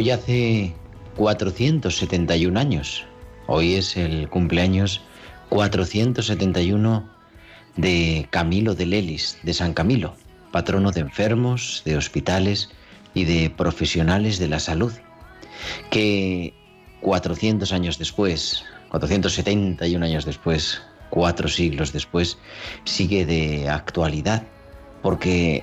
Hoy hace 471 años. Hoy es el cumpleaños 471 de Camilo de Lelis, de San Camilo, patrono de enfermos, de hospitales y de profesionales de la salud, que 400 años después, 471 años después, cuatro siglos después, sigue de actualidad, porque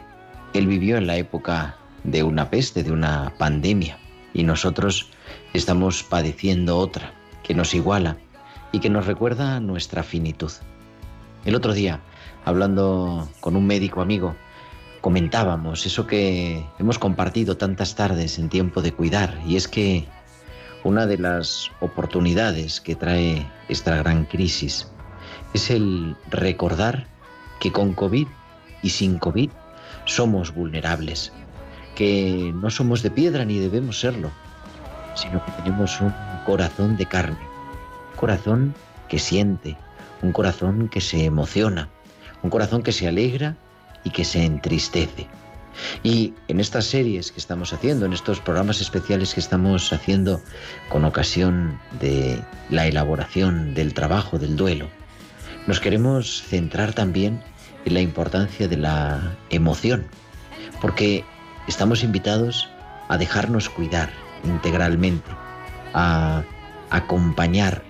él vivió en la época de una peste, de una pandemia, y nosotros estamos padeciendo otra que nos iguala y que nos recuerda nuestra finitud. El otro día, hablando con un médico amigo, comentábamos eso que hemos compartido tantas tardes en tiempo de cuidar, y es que una de las oportunidades que trae esta gran crisis es el recordar que con COVID y sin COVID somos vulnerables, que no somos de piedra ni debemos serlo, sino que tenemos un corazón de carne, un corazón que siente, un corazón que se emociona, un corazón que se alegra y que se entristece. Y en estas series que estamos haciendo, en estos programas especiales que estamos haciendo con ocasión de la elaboración del trabajo del duelo, nos queremos centrar también en la importancia de la emoción, porque estamos invitados a dejarnos cuidar integralmente, a acompañar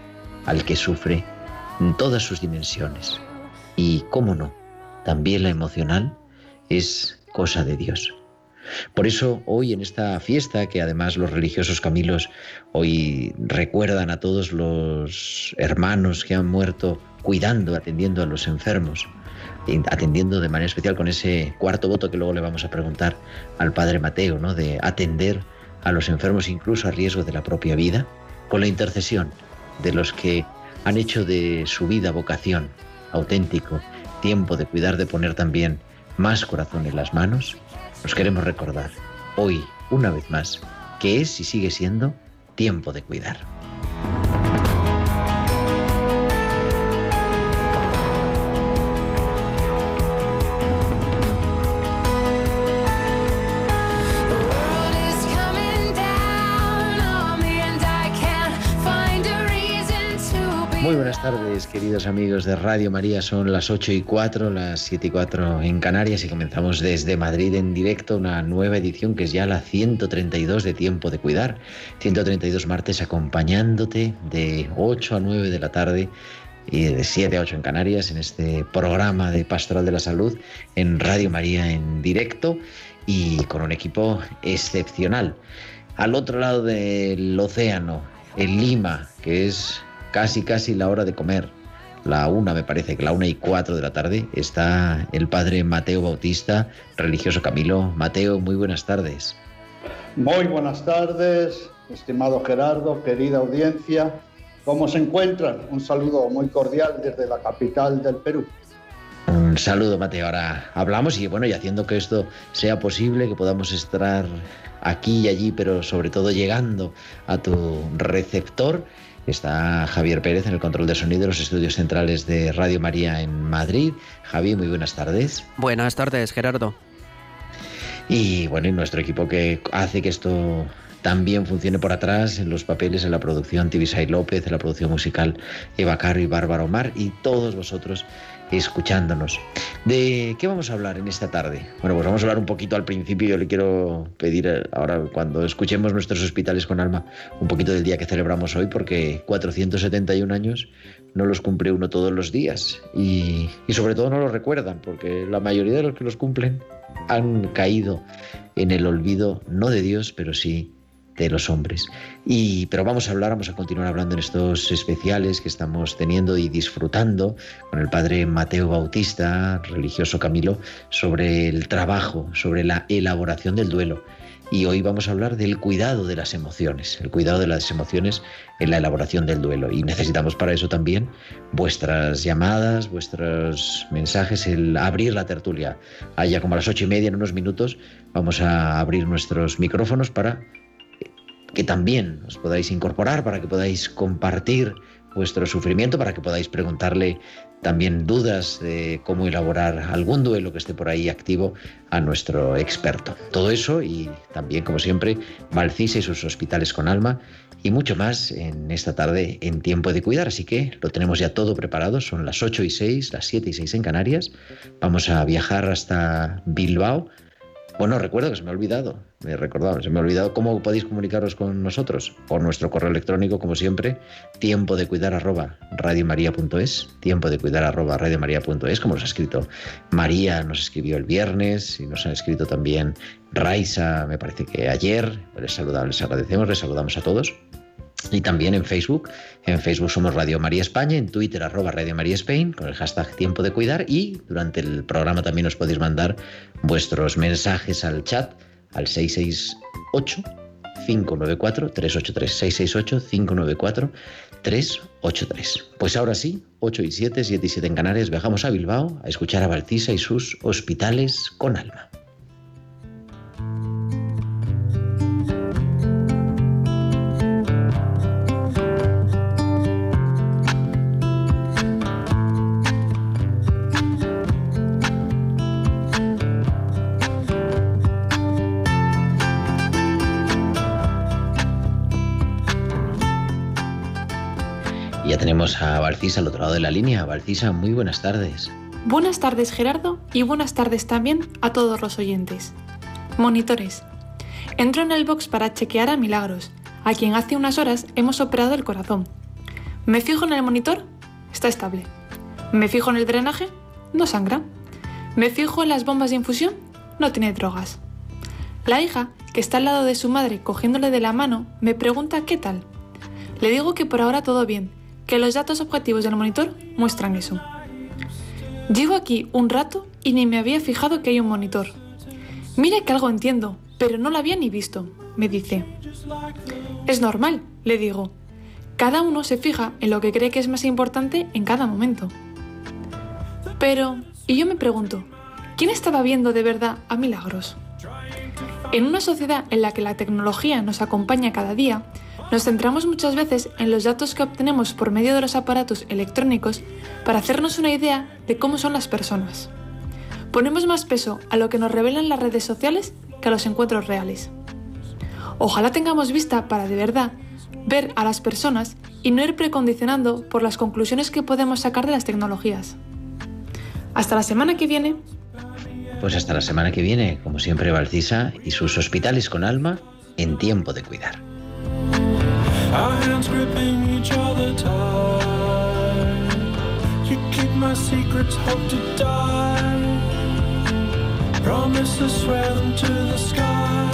al que sufre en todas sus dimensiones. Y, cómo no, también la emocional es cosa de Dios. Por eso hoy en esta fiesta, que además los religiosos Camilos hoy recuerdan a todos los hermanos que han muerto cuidando, atendiendo a los enfermos, atendiendo de manera especial con ese cuarto voto que luego le vamos a preguntar al Padre Mateo, ¿no? de atender a los enfermos incluso a riesgo de la propia vida, con la intercesión de los que han hecho de su vida vocación, auténtico, tiempo de cuidar, de poner también más corazón en las manos, nos queremos recordar hoy, una vez más, que es y sigue siendo tiempo de cuidar. Buenas tardes, queridos amigos de Radio María. Son las 8 y 4, las 7 y 4 en Canarias y comenzamos desde Madrid en directo una nueva edición que es ya la 132 de Tiempo de Cuidar. 132 martes acompañándote de 8 a 9 de la tarde y de 7 a 8 en Canarias en este programa de Pastoral de la Salud en Radio María en directo y con un equipo excepcional. Al otro lado del océano, en Lima, que es casi casi la hora de comer, la una me parece que la una y cuatro de la tarde, está el padre Mateo Bautista, religioso Camilo. Mateo, muy buenas tardes. Muy buenas tardes, estimado Gerardo, querida audiencia. ¿Cómo se encuentran? Un saludo muy cordial desde la capital del Perú. Un saludo, Mateo. Ahora hablamos y bueno, y haciendo que esto sea posible, que podamos estar aquí y allí, pero sobre todo llegando a tu receptor, Está Javier Pérez en el control de sonido de los estudios centrales de Radio María en Madrid. Javi, muy buenas tardes. Buenas tardes, Gerardo. Y bueno, y nuestro equipo que hace que esto también funcione por atrás en los papeles, en la producción, Tibisay López, en la producción musical, Eva Caro y Bárbara Omar, y todos vosotros escuchándonos. ¿De qué vamos a hablar en esta tarde? Bueno, pues vamos a hablar un poquito al principio. Yo le quiero pedir eh, ahora, cuando escuchemos nuestros hospitales con alma, un poquito del día que celebramos hoy, porque 471 años no los cumple uno todos los días. Y, y sobre todo no los recuerdan, porque la mayoría de los que los cumplen han caído en el olvido, no de Dios, pero sí de los hombres. Y, pero vamos a hablar, vamos a continuar hablando en estos especiales que estamos teniendo y disfrutando con el padre Mateo Bautista, religioso Camilo, sobre el trabajo, sobre la elaboración del duelo. Y hoy vamos a hablar del cuidado de las emociones, el cuidado de las emociones en la elaboración del duelo. Y necesitamos para eso también vuestras llamadas, vuestros mensajes, el abrir la tertulia. Allá como a las ocho y media, en unos minutos, vamos a abrir nuestros micrófonos para que también os podáis incorporar, para que podáis compartir vuestro sufrimiento, para que podáis preguntarle también dudas de cómo elaborar algún duelo que esté por ahí activo a nuestro experto. Todo eso y también, como siempre, Valcisa y sus hospitales con alma y mucho más en esta tarde en tiempo de cuidar. Así que lo tenemos ya todo preparado. Son las 8 y 6, las 7 y 6 en Canarias. Vamos a viajar hasta Bilbao bueno, recuerdo que se me ha olvidado, me he recordado, se me ha olvidado cómo podéis comunicaros con nosotros. Por nuestro correo electrónico, como siempre, tiempo de cuidar arroba radiomaria.es, tiempo de cuidar arroba radiomaria.es, como nos ha escrito María, nos escribió el viernes y nos ha escrito también Raisa, me parece que ayer. Les saludamos, les agradecemos, les saludamos a todos y también en Facebook. En Facebook somos Radio María España, en Twitter arroba Radio María Spain con el hashtag Tiempo de Cuidar y durante el programa también os podéis mandar vuestros mensajes al chat al 668 594 383 668 594 383. Pues ahora sí, 8 y 7, 7 y 7 en Canarias, viajamos a Bilbao a escuchar a Balcisa y sus hospitales con alma. Tenemos a Valcisa al otro lado de la línea. Valcisa, muy buenas tardes. Buenas tardes Gerardo y buenas tardes también a todos los oyentes. Monitores. Entro en el box para chequear a Milagros, a quien hace unas horas hemos operado el corazón. Me fijo en el monitor, está estable. Me fijo en el drenaje, no sangra. Me fijo en las bombas de infusión, no tiene drogas. La hija, que está al lado de su madre cogiéndole de la mano, me pregunta qué tal. Le digo que por ahora todo bien, que los datos objetivos del monitor muestran eso. Llevo aquí un rato y ni me había fijado que hay un monitor. Mire que algo entiendo, pero no lo había ni visto, me dice. Es normal, le digo. Cada uno se fija en lo que cree que es más importante en cada momento. Pero, y yo me pregunto, ¿quién estaba viendo de verdad a milagros? En una sociedad en la que la tecnología nos acompaña cada día, nos centramos muchas veces en los datos que obtenemos por medio de los aparatos electrónicos para hacernos una idea de cómo son las personas. Ponemos más peso a lo que nos revelan las redes sociales que a los encuentros reales. Ojalá tengamos vista para de verdad ver a las personas y no ir precondicionando por las conclusiones que podemos sacar de las tecnologías. Hasta la semana que viene. Pues hasta la semana que viene, como siempre, Valcisa y sus hospitales con alma en tiempo de cuidar. Our hands gripping each other tight. You keep my secrets, hope to die. Promises swear them to the sky.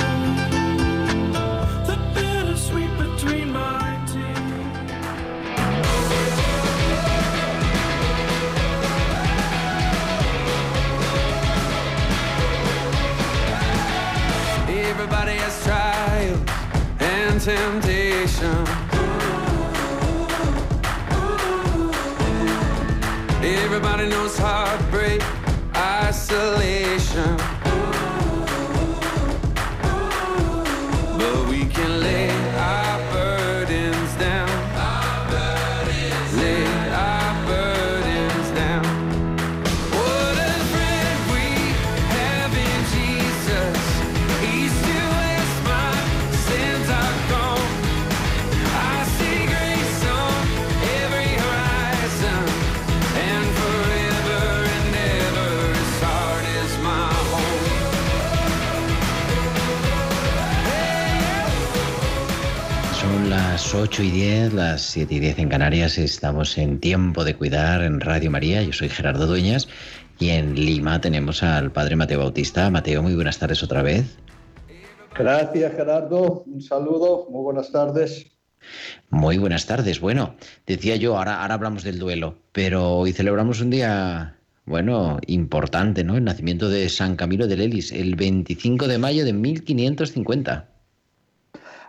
Temptation. Everybody knows heartbreak, isolation. Las 8 y 10, las 7 y 10 en Canarias. Estamos en Tiempo de Cuidar en Radio María. Yo soy Gerardo Dueñas y en Lima tenemos al padre Mateo Bautista. Mateo, muy buenas tardes otra vez. Gracias, Gerardo. Un saludo. Muy buenas tardes. Muy buenas tardes. Bueno, decía yo, ahora, ahora hablamos del duelo, pero hoy celebramos un día, bueno, importante, ¿no? El nacimiento de San Camilo de Lelis, el 25 de mayo de 1550.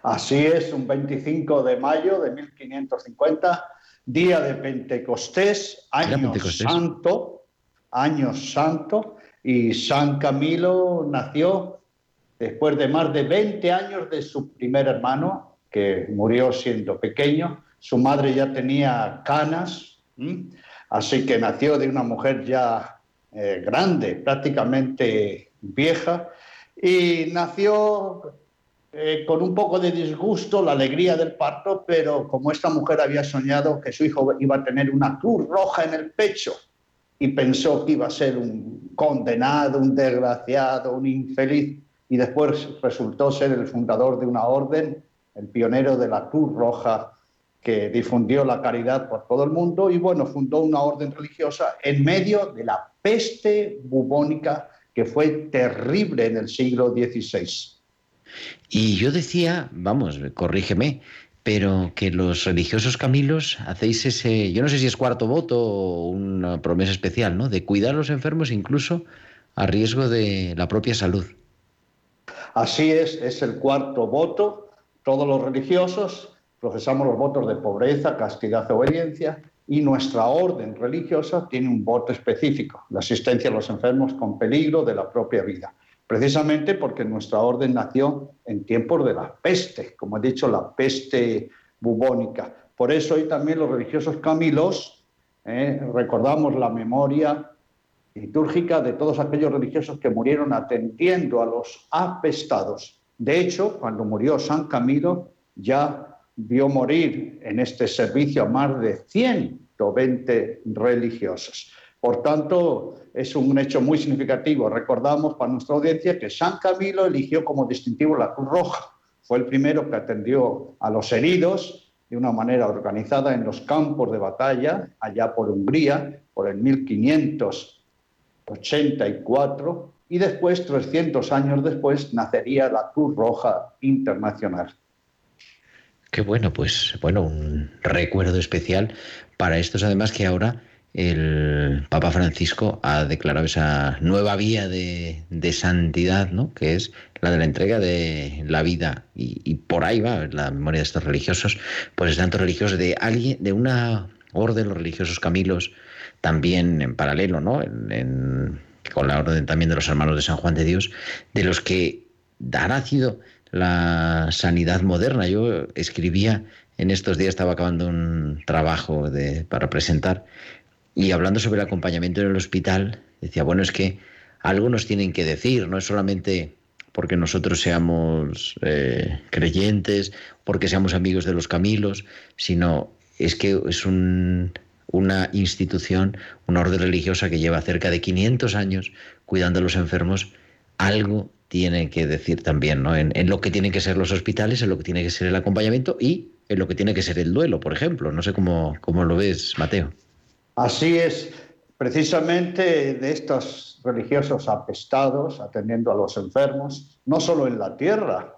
Así es, un 25 de mayo de 1550, día de Pentecostés, año santo, año santo, y San Camilo nació después de más de 20 años de su primer hermano, que murió siendo pequeño. Su madre ya tenía canas, así que nació de una mujer ya eh, grande, prácticamente vieja, y nació eh, con un poco de disgusto la alegría del parto, pero como esta mujer había soñado que su hijo iba a tener una cruz roja en el pecho y pensó que iba a ser un condenado, un desgraciado, un infeliz, y después resultó ser el fundador de una orden, el pionero de la Cruz Roja, que difundió la caridad por todo el mundo y bueno, fundó una orden religiosa en medio de la peste bubónica que fue terrible en el siglo XVI. Y yo decía, vamos, corrígeme, pero que los religiosos Camilos hacéis ese, yo no sé si es cuarto voto o una promesa especial, ¿no? De cuidar a los enfermos incluso a riesgo de la propia salud. Así es, es el cuarto voto. Todos los religiosos profesamos los votos de pobreza, castidad, obediencia, y nuestra orden religiosa tiene un voto específico, la asistencia a los enfermos con peligro de la propia vida precisamente porque nuestra orden nació en tiempos de la peste, como he dicho, la peste bubónica. Por eso hoy también los religiosos camilos eh, recordamos la memoria litúrgica de todos aquellos religiosos que murieron atendiendo a los apestados. De hecho, cuando murió San Camilo, ya vio morir en este servicio a más de 120 religiosos. Por tanto, es un hecho muy significativo. Recordamos para nuestra audiencia que San Camilo eligió como distintivo la Cruz Roja. Fue el primero que atendió a los heridos de una manera organizada en los campos de batalla, allá por Hungría, por el 1584, y después, 300 años después, nacería la Cruz Roja Internacional. Qué bueno, pues bueno, un recuerdo especial para estos además que ahora el Papa Francisco ha declarado esa nueva vía de, santidad, ¿no? que es la de la entrega de la vida. Y, por ahí va la memoria de estos religiosos, pues tantos religiosos de alguien, de una orden, los religiosos Camilos, también en paralelo, ¿no? con la orden también de los hermanos de San Juan de Dios, de los que ha nacido la sanidad moderna. Yo escribía en estos días, estaba acabando un trabajo de, para presentar y hablando sobre el acompañamiento en el hospital, decía, bueno, es que algo nos tienen que decir, no es solamente porque nosotros seamos eh, creyentes, porque seamos amigos de los Camilos, sino es que es una institución, una orden religiosa que lleva cerca de 500 años cuidando a los enfermos, algo tiene que decir también, ¿no? En, en, lo que tienen que ser los hospitales, en lo que tiene que ser el acompañamiento y en lo que tiene que ser el duelo, por ejemplo. No sé cómo, cómo lo ves, Mateo. Así es, precisamente de estos religiosos apestados, atendiendo a los enfermos, no solo en la tierra,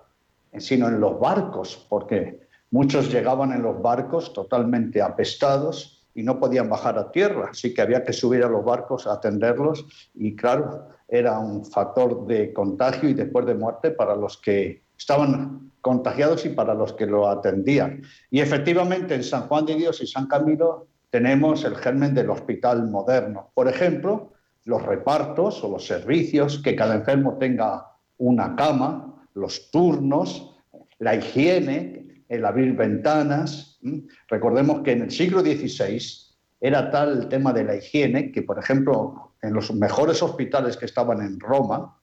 sino en los barcos, porque muchos llegaban en los barcos totalmente apestados y no podían bajar a tierra, así que había que subir a los barcos a atenderlos y claro, era un factor de contagio y después de muerte para los que estaban contagiados y para los que lo atendían. Y efectivamente en San Juan de Dios y San Camilo tenemos el germen del hospital moderno. Por ejemplo, los repartos o los servicios, que cada enfermo tenga una cama, los turnos, la higiene, el abrir ventanas. Recordemos que en el siglo XVI era tal el tema de la higiene que, por ejemplo, en los mejores hospitales que estaban en Roma,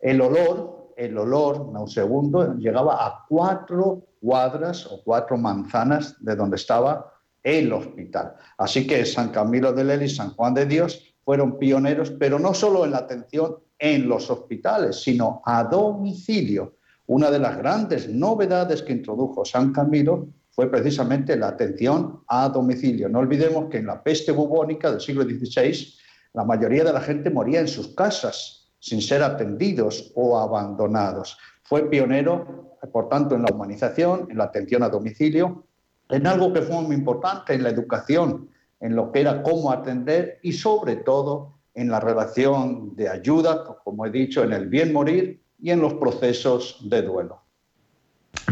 el olor, el olor nauseabundo llegaba a cuatro cuadras o cuatro manzanas de donde estaba el hospital. Así que San Camilo de Lely y San Juan de Dios fueron pioneros, pero no solo en la atención en los hospitales, sino a domicilio. Una de las grandes novedades que introdujo San Camilo fue precisamente la atención a domicilio. No olvidemos que en la peste bubónica del siglo XVI, la mayoría de la gente moría en sus casas sin ser atendidos o abandonados. Fue pionero, por tanto, en la humanización, en la atención a domicilio, en algo que fue muy importante, en la educación, en lo que era cómo atender y sobre todo en la relación de ayuda, como he dicho, en el bien morir y en los procesos de duelo.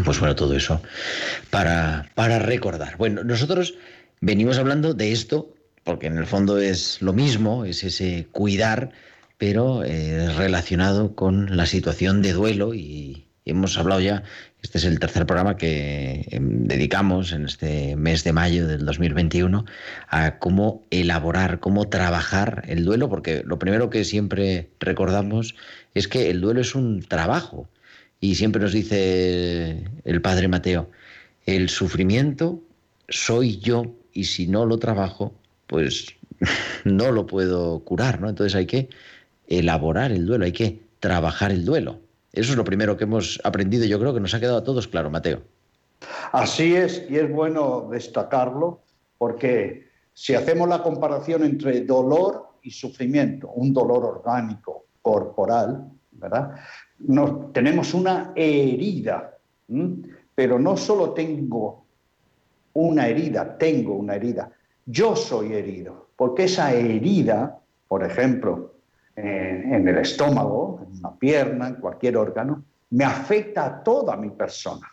Pues bueno, todo eso para, para recordar. Bueno, nosotros venimos hablando de esto porque en el fondo es lo mismo, es ese cuidar, pero eh, relacionado con la situación de duelo y hemos hablado ya, este es el tercer programa que em, dedicamos en este mes de mayo del 2021 a cómo elaborar, cómo trabajar el duelo, porque lo primero que siempre recordamos es que el duelo es un trabajo y siempre nos dice el padre Mateo, el sufrimiento soy yo y si no lo trabajo, pues no lo puedo curar, ¿no? Entonces hay que elaborar el duelo, hay que trabajar el duelo. Eso es lo primero que hemos aprendido, yo creo que nos ha quedado a todos claro, Mateo. Así es, y es bueno destacarlo, porque si hacemos la comparación entre dolor y sufrimiento, un dolor orgánico, corporal, ¿verdad? Tenemos una herida, pero no solo tengo una herida, tengo una herida, yo soy herido, porque esa herida, por ejemplo, en, el estómago, en una pierna, en cualquier órgano, me afecta a toda mi persona.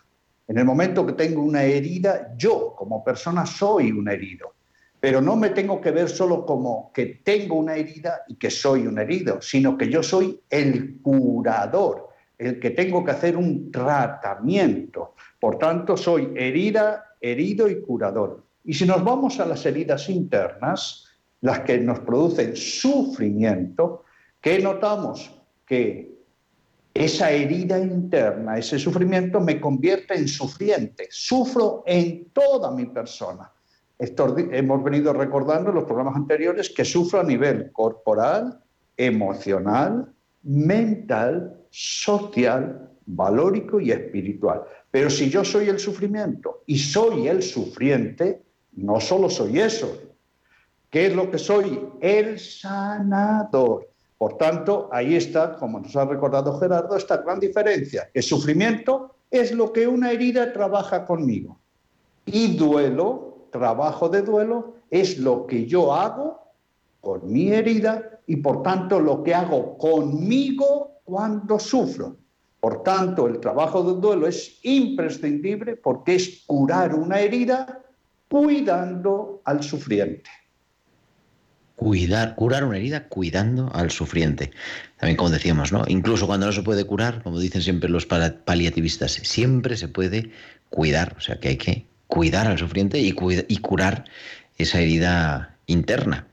En el momento que tengo una herida, yo como persona soy un herido. Pero no me tengo que ver solo como que tengo una herida y que soy un herido, sino que yo soy el curador, el que tengo que hacer un tratamiento. Por tanto, soy herida, herido y curador. Y si nos vamos a las heridas internas, las que nos producen sufrimiento, ¿qué notamos? Que esa herida interna, ese sufrimiento me convierte en sufriente, sufro en toda mi persona. Hemos venido recordando en los programas anteriores que sufro a nivel corporal, emocional, mental, social, valórico y espiritual. Pero si yo soy el sufrimiento y soy el sufriente, no solo soy eso. ¿Qué es lo que soy? El sanador. Por tanto, ahí está, como nos ha recordado Gerardo, esta gran diferencia. El sufrimiento es lo que una herida trabaja conmigo. Y duelo, trabajo de duelo, es lo que yo hago con mi herida y por tanto lo que hago conmigo cuando sufro. Por tanto, el trabajo de duelo es imprescindible porque es curar una herida cuidando al sufriente. Cuidar, curar una herida cuidando al sufriente. También como decíamos, ¿no? Incluso cuando no se puede curar, como dicen siempre los paliativistas, siempre se puede cuidar. O sea que hay que cuidar al sufriente y, y curar esa herida interna.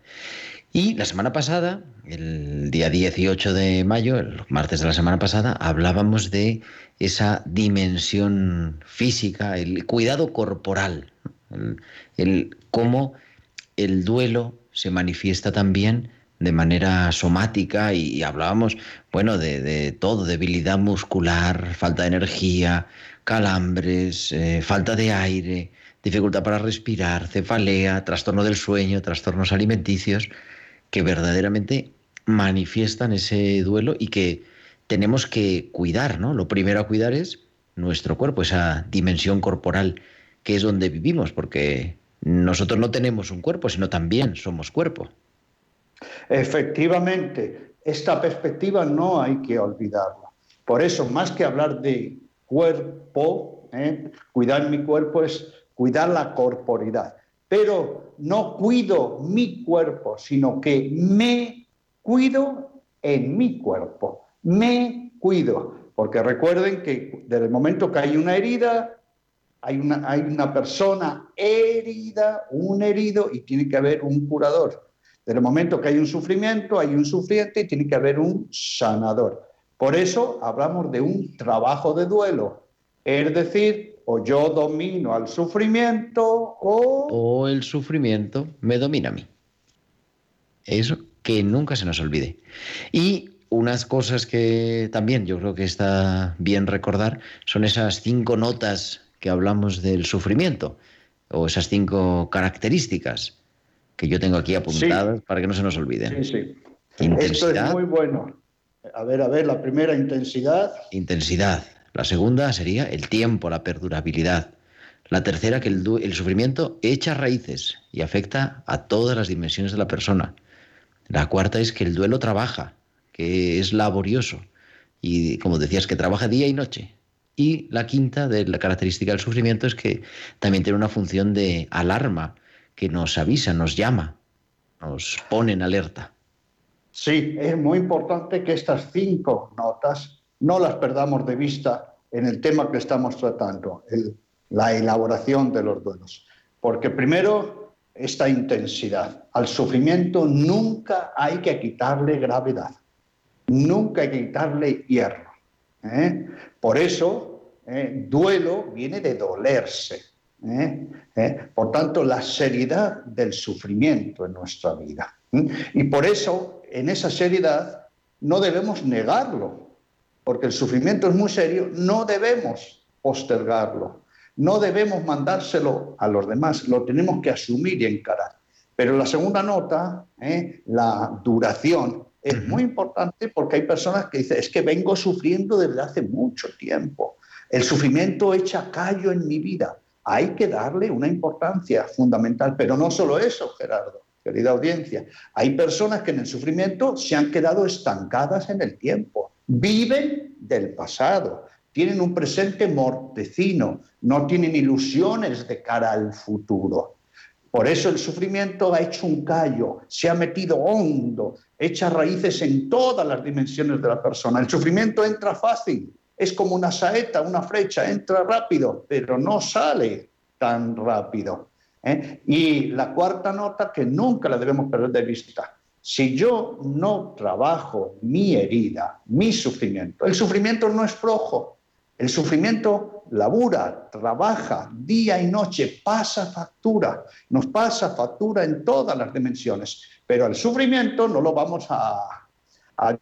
Y la semana pasada, el día 18 de mayo, el martes de la semana pasada, hablábamos de esa dimensión física, el cuidado corporal, el, cómo el duelo se manifiesta también de manera somática y, hablábamos, bueno, de, todo, debilidad muscular, falta de energía, calambres, eh, falta de aire, dificultad para respirar, cefalea, trastorno del sueño, trastornos alimenticios, que verdaderamente manifiestan ese duelo y que tenemos que cuidar, ¿no? Lo primero a cuidar es nuestro cuerpo, esa dimensión corporal que es donde vivimos, porque nosotros no tenemos un cuerpo, sino también somos cuerpo. Efectivamente, esta perspectiva no hay que olvidarla. Por eso, más que hablar de cuerpo, ¿eh? cuidar mi cuerpo es cuidar la corporidad. Pero no cuido mi cuerpo, sino que me cuido en mi cuerpo. Me cuido. Porque recuerden que desde el momento que hay una herida, hay una, hay una persona herida, un herido, y tiene que haber un curador. Desde el momento que hay un sufrimiento, hay un sufriente y tiene que haber un sanador. Por eso hablamos de un trabajo de duelo. Es decir, o yo domino al sufrimiento o... O el sufrimiento me domina a mí. Eso que nunca se nos olvide. Y unas cosas que también yo creo que está bien recordar son esas cinco notas que hablamos del sufrimiento, o esas cinco características que yo tengo aquí apuntadas para que no se nos olviden. Sí, sí. Esto es muy bueno. A ver, a ver, la primera intensidad. Intensidad. La segunda sería el tiempo, la perdurabilidad. La tercera, que el, el, sufrimiento echa raíces y afecta a todas las dimensiones de la persona. La cuarta es que el duelo trabaja, que es laborioso y, como decías, que trabaja día y noche. Y la quinta de la característica del sufrimiento es que también tiene una función de alarma, que nos avisa, nos llama, nos pone en alerta. Sí, es muy importante que estas cinco notas no las perdamos de vista en el tema que estamos tratando, la elaboración de los duelos. Porque primero, esta intensidad. Al sufrimiento nunca hay que quitarle gravedad, nunca hay que quitarle hierro. ¿Eh? Por eso, ¿eh? duelo viene de dolerse. ¿eh? Por tanto, la seriedad del sufrimiento en nuestra vida. Y por eso, en esa seriedad, no debemos negarlo, porque el sufrimiento es muy serio, no debemos postergarlo, no debemos mandárselo a los demás, lo tenemos que asumir y encarar. Pero la segunda nota, ¿eh? la duración, es muy importante porque hay personas que dicen, es que vengo sufriendo desde hace mucho tiempo. El sufrimiento echa callo en mi vida. Hay que darle una importancia fundamental, pero no solo eso, Gerardo, querida audiencia. Hay personas que en el sufrimiento se han quedado estancadas en el tiempo, viven del pasado, tienen un presente mortecino, no tienen ilusiones de cara al futuro. Por eso el sufrimiento ha hecho un callo, se ha metido hondo, echa raíces en todas las dimensiones de la persona. El sufrimiento entra fácil, es como una saeta, una flecha, entra rápido, pero no sale tan rápido. ¿eh? Y la cuarta nota que nunca la debemos perder de vista. Si yo no trabajo mi herida, mi sufrimiento, el sufrimiento no es flojo, el sufrimiento labura, trabaja día y noche, pasa factura, nos pasa factura en todas las dimensiones, pero el sufrimiento no lo vamos a,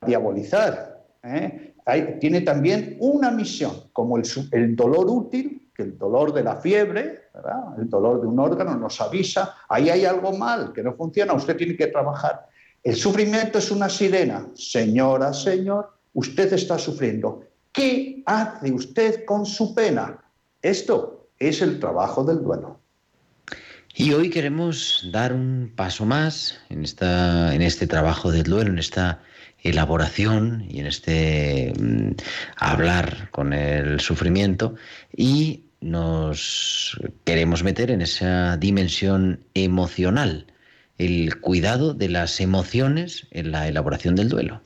diabolizar. ¿eh? tiene también una misión, como el, dolor útil, que el dolor de la fiebre, el dolor de un órgano nos avisa, ahí hay algo mal, que no funciona, usted tiene que trabajar. El sufrimiento es una sirena. Señora, señor, usted está sufriendo. ¿Qué hace usted con su pena? Esto es el trabajo del duelo. Y hoy queremos dar un paso más en, esta, en este trabajo del duelo, en esta elaboración y en este mm, hablar con el sufrimiento y nos queremos meter en esa dimensión emocional, el cuidado de las emociones en la elaboración del duelo.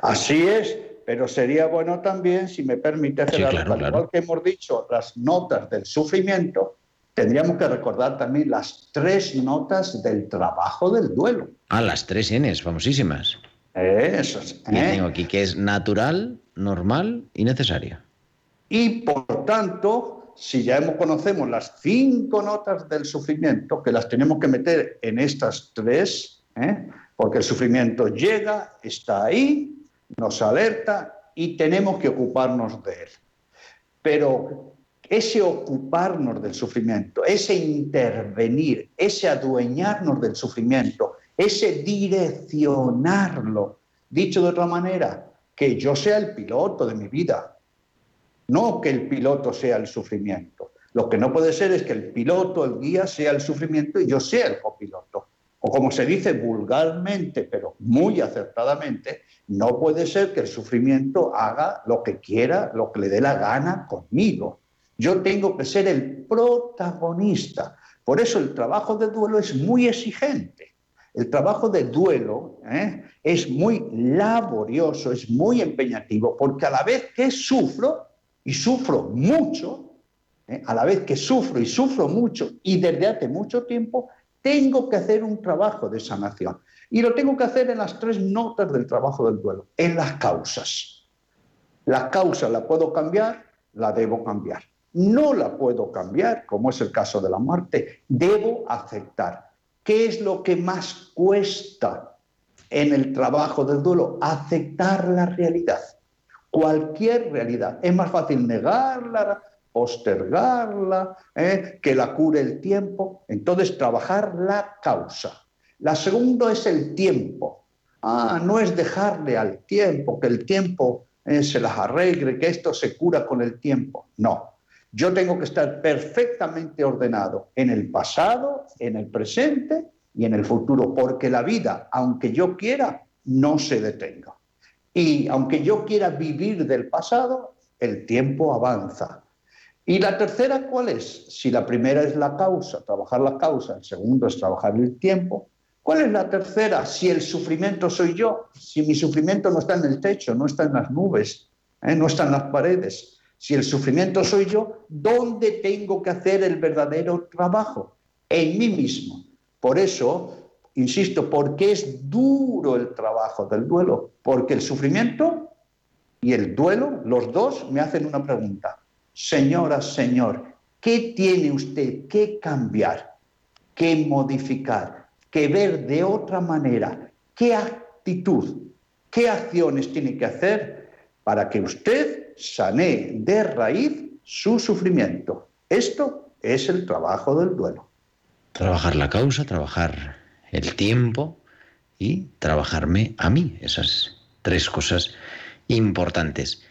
Así es, pero sería bueno también, si me permite, igual que hemos dicho, las notas del sufrimiento, tendríamos que recordar también las tres notas del trabajo del duelo. Ah, las tres Ns, famosísimas. Eso es. ¿eh? tengo aquí que es natural, normal y necesaria. Y por tanto, si ya hemos, conocemos las cinco notas del sufrimiento, que las tenemos que meter en estas tres, ¿eh? porque el sufrimiento llega, está ahí, nos alerta y tenemos que ocuparnos de él. Pero ese ocuparnos del sufrimiento, ese intervenir, ese adueñarnos del sufrimiento, ese direccionarlo. Dicho de otra manera, que yo sea el piloto de mi vida, no que el piloto sea el sufrimiento. Lo que no puede ser es que el piloto, el guía, sea el sufrimiento y yo sea el copiloto. O como se dice vulgarmente, pero muy acertadamente, no puede ser que el sufrimiento haga lo que quiera, lo que le dé la gana conmigo. Yo tengo que ser el protagonista. Por eso el trabajo de duelo es muy exigente. El trabajo de duelo ¿eh? es muy laborioso, es muy empeñativo, porque a la vez que sufro, y sufro mucho, ¿eh? a la vez que sufro y sufro mucho, y desde hace mucho tiempo, tengo que hacer un trabajo de sanación. Y lo tengo que hacer en las tres notas del trabajo del duelo, en las causas. La causa la puedo cambiar, la debo cambiar. No la puedo cambiar, como es el caso de la muerte, debo aceptar. ¿Qué es lo que más cuesta en el trabajo del duelo? Aceptar la realidad. Cualquier realidad. Es más fácil negarla postergarla, ¿eh? que la cure el tiempo. Entonces, trabajar la causa. La segunda es el tiempo. Ah, no es dejarle al tiempo, que el tiempo eh, se las arregle, que esto se cura con el tiempo. No, yo tengo que estar perfectamente ordenado en el pasado, en el presente y en el futuro, porque la vida, aunque yo quiera, no se detenga. Y aunque yo quiera vivir del pasado, el tiempo avanza. Y la tercera, ¿cuál es? Si la primera es la causa, trabajar la causa, el segundo es trabajar el tiempo, ¿cuál es la tercera? Si el sufrimiento soy yo, si mi sufrimiento no está en el techo, no está en las nubes, ¿eh? no está en las paredes, si el sufrimiento soy yo, ¿dónde tengo que hacer el verdadero trabajo? En mí mismo. Por eso, insisto, ¿por qué es duro el trabajo del duelo? Porque el sufrimiento y el duelo, los dos, me hacen una pregunta. Señora, Señor, ¿qué tiene usted que cambiar, que modificar, que ver de otra manera? ¿Qué actitud, qué acciones tiene que hacer para que usted sane de raíz su sufrimiento? Esto es el trabajo del duelo. Trabajar la causa, trabajar el tiempo y trabajarme a mí. Esas tres cosas importantes.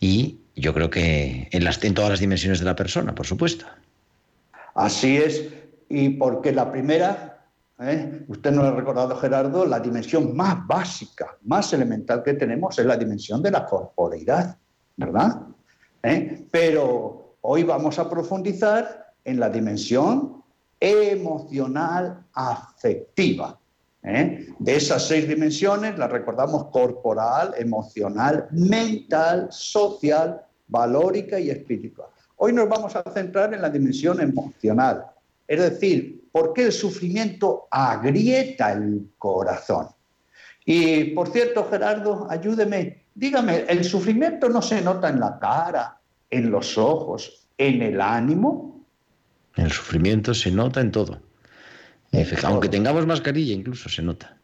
Y yo creo que en, las, en todas las dimensiones de la persona, por supuesto. Así es, y porque la primera, ¿eh? usted nos ha recordado Gerardo, la dimensión más básica, más elemental que tenemos es la dimensión de la corporeidad, ¿verdad? ¿Eh? Pero hoy vamos a profundizar en la dimensión emocional afectiva. ¿eh? De esas seis dimensiones las recordamos corporal, emocional, mental, social, valórica y espiritual. Hoy nos vamos a centrar en la dimensión emocional, es decir, por qué el sufrimiento agrieta el corazón. Y por cierto, Gerardo, ayúdeme, dígame, ¿el sufrimiento no se nota en la cara, en los ojos, en el ánimo? El sufrimiento se nota en todo. Aunque tengamos mascarilla, incluso se nota.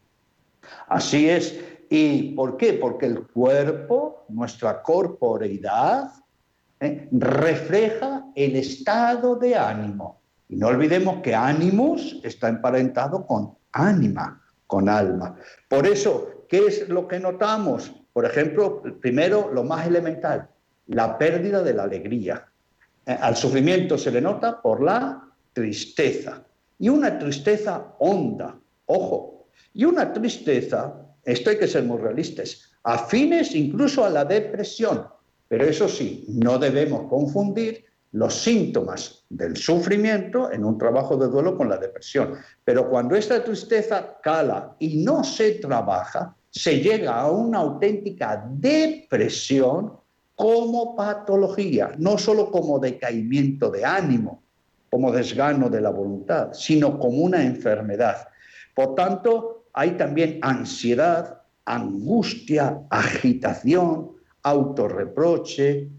Así es. ¿Y por qué? Porque el cuerpo, nuestra corporeidad, ¿eh? refleja el estado de ánimo. Y no olvidemos que ánimos está emparentado con ánima, con alma. Por eso, ¿qué es lo que notamos? Por ejemplo, primero, lo más elemental, la pérdida de la alegría. Eh, al sufrimiento se le nota por la tristeza. Y una tristeza honda, ojo, y una tristeza esto hay que ser muy realistas. Afines incluso a la depresión. Pero eso sí, no debemos confundir los síntomas del sufrimiento en un trabajo de duelo con la depresión. Pero cuando esta tristeza cala y no se trabaja, se llega a una auténtica depresión como patología, no solo como decaimiento de ánimo, como desgano de la voluntad, sino como una enfermedad. Por tanto, hay también ansiedad, angustia, agitación, autorreproche,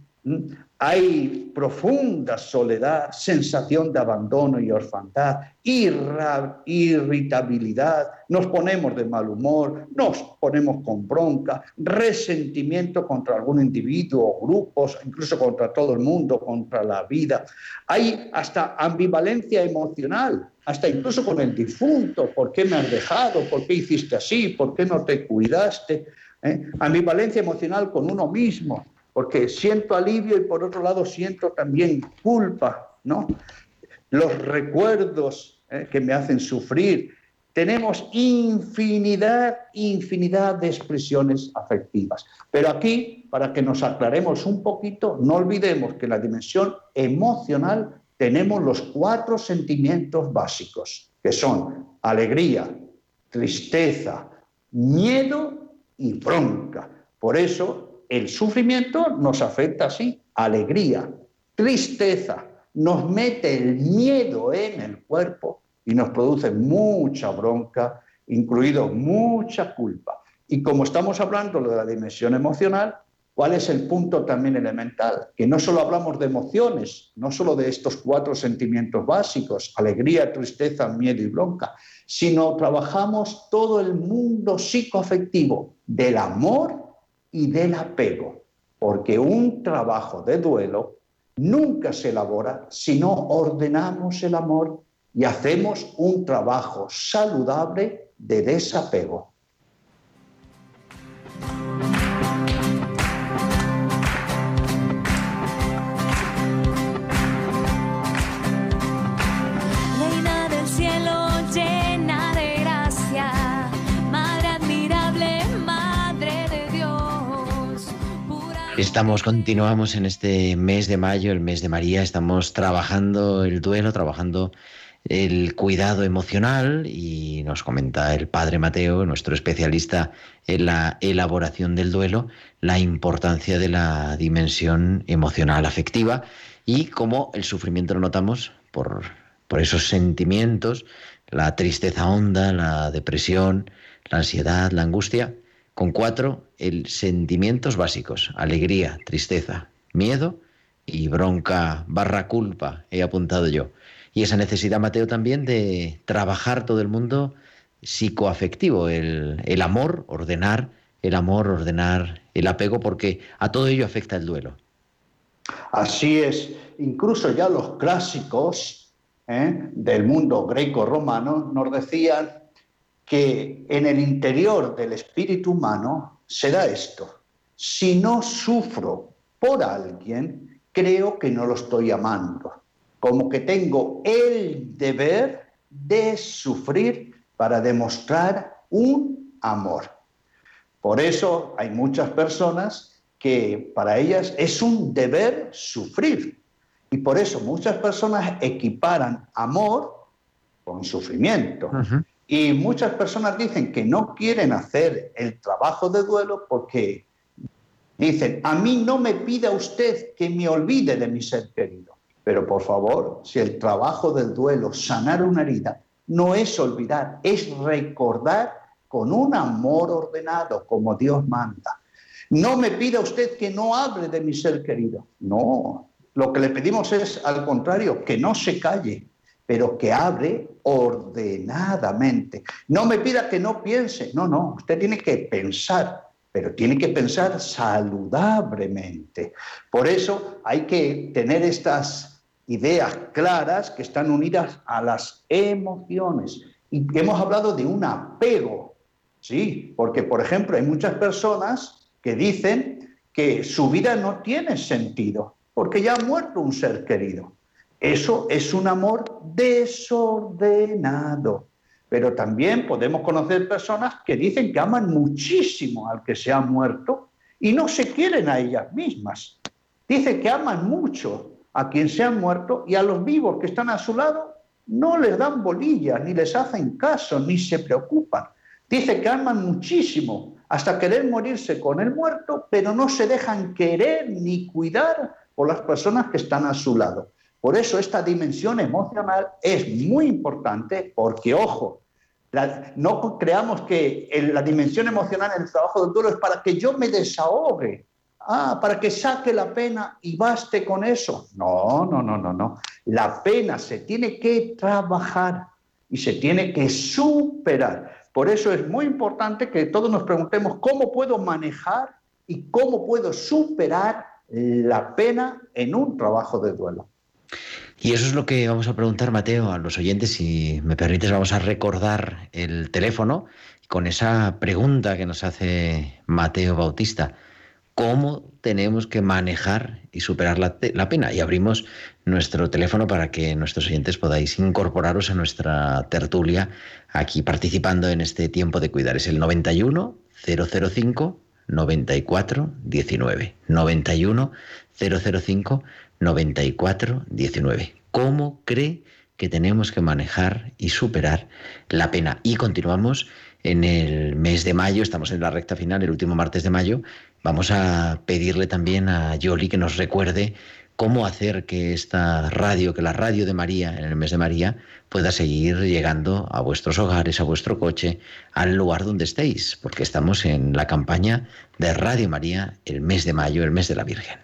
hay profunda soledad, sensación de abandono y orfandad, irritabilidad, nos ponemos de mal humor, nos ponemos con bronca, resentimiento contra algún individuo o grupos, incluso contra todo el mundo, contra la vida. Hay hasta ambivalencia emocional, hasta incluso con el difunto, ¿por qué me has dejado? ¿Por qué hiciste así? ¿Por qué no te cuidaste? ¿Eh? Ambivalencia emocional con uno mismo porque siento alivio y por otro lado siento también culpa, ¿no? Los recuerdos eh, que me hacen sufrir. Tenemos infinidad, infinidad de expresiones afectivas. Pero aquí, para que nos aclaremos un poquito, no olvidemos que en la dimensión emocional tenemos los cuatro sentimientos básicos, que son alegría, tristeza, miedo y bronca. Por eso el sufrimiento nos afecta así, alegría, tristeza, nos mete el miedo en el cuerpo y nos produce mucha bronca, incluido mucha culpa. Y como estamos hablando de la dimensión emocional, ¿cuál es el punto también elemental? Que no solo hablamos de emociones, no solo de estos cuatro sentimientos básicos, alegría, tristeza, miedo y bronca, sino trabajamos todo el mundo psicoafectivo del amor y del apego, porque un trabajo de duelo nunca se elabora si no ordenamos el amor y hacemos un trabajo saludable de desapego. Estamos, continuamos en este mes de mayo, el mes de María, estamos trabajando el duelo, trabajando el cuidado emocional y nos comenta el padre Mateo, nuestro especialista en la elaboración del duelo, la importancia de la dimensión emocional afectiva y cómo el sufrimiento lo notamos por, por esos sentimientos, la tristeza honda, la depresión, la ansiedad, la angustia, con cuatro, el sentimientos básicos, alegría, tristeza, miedo y bronca barra culpa, he apuntado yo. Y esa necesidad, Mateo, también de trabajar todo el mundo psicoafectivo, el, el amor, ordenar el amor, ordenar el apego, porque a todo ello afecta el duelo. Así es, incluso ya los clásicos ¿eh? del mundo greco-romano nos decían que en el interior del espíritu humano se da esto. Si no sufro por alguien, creo que no lo estoy amando. Como que tengo el deber de sufrir para demostrar un amor. Por eso hay muchas personas que para ellas es un deber sufrir. Y por eso muchas personas equiparan amor con sufrimiento. Y muchas personas dicen que no quieren hacer el trabajo de duelo porque dicen, a mí no me pida usted que me olvide de mi ser querido. Pero por favor, si el trabajo del duelo, sanar una herida, no es olvidar, es recordar con un amor ordenado como Dios manda. No me pida usted que no hable de mi ser querido. No, lo que le pedimos es al contrario, que no se calle, pero que hable ordenadamente. No me pida que no piense, no, no, usted tiene que pensar, pero tiene que pensar saludablemente. Por eso hay que tener estas ideas claras que están unidas a las emociones. Y hemos hablado de un apego, ¿sí? Porque, por ejemplo, hay muchas personas que dicen que su vida no tiene sentido, porque ya ha muerto un ser querido. Eso es un amor desordenado. Pero también podemos conocer personas que dicen que aman muchísimo al que se ha muerto y no se quieren a ellas mismas. Dice que aman mucho a quien se ha muerto y a los vivos que están a su lado no les dan bolillas, ni les hacen caso, ni se preocupan. Dice que aman muchísimo hasta querer morirse con el muerto, pero no se dejan querer ni cuidar por las personas que están a su lado. Por eso esta dimensión emocional es muy importante porque, ojo, no creamos que la dimensión emocional en el trabajo del duelo es para que yo me desahogue, ah, para que saque la pena y baste con eso. No, no, no, no, no. La pena se tiene que trabajar y se tiene que superar. Por eso es muy importante que todos nos preguntemos cómo puedo manejar y cómo puedo superar la pena en un trabajo de duelo. Y eso es lo que vamos a preguntar, Mateo, a los oyentes. Si me permites, vamos a recordar el teléfono con esa pregunta que nos hace Mateo Bautista. ¿Cómo tenemos que manejar y superar la, pena? Y abrimos nuestro teléfono para que nuestros oyentes podáis incorporaros a nuestra tertulia aquí participando en este tiempo de cuidar. Es el 91 005 94 19. 91 005 9419. ¿Cómo cree que tenemos que manejar y superar la pena? Y continuamos en el mes de mayo, estamos en la recta final, el último martes de mayo. Vamos a pedirle también a Yoli que nos recuerde cómo hacer que esta radio, que la radio de María en el mes de María, pueda seguir llegando a vuestros hogares, a vuestro coche, al lugar donde estéis, porque estamos en la campaña de Radio María, el mes de mayo, el mes de la Virgen.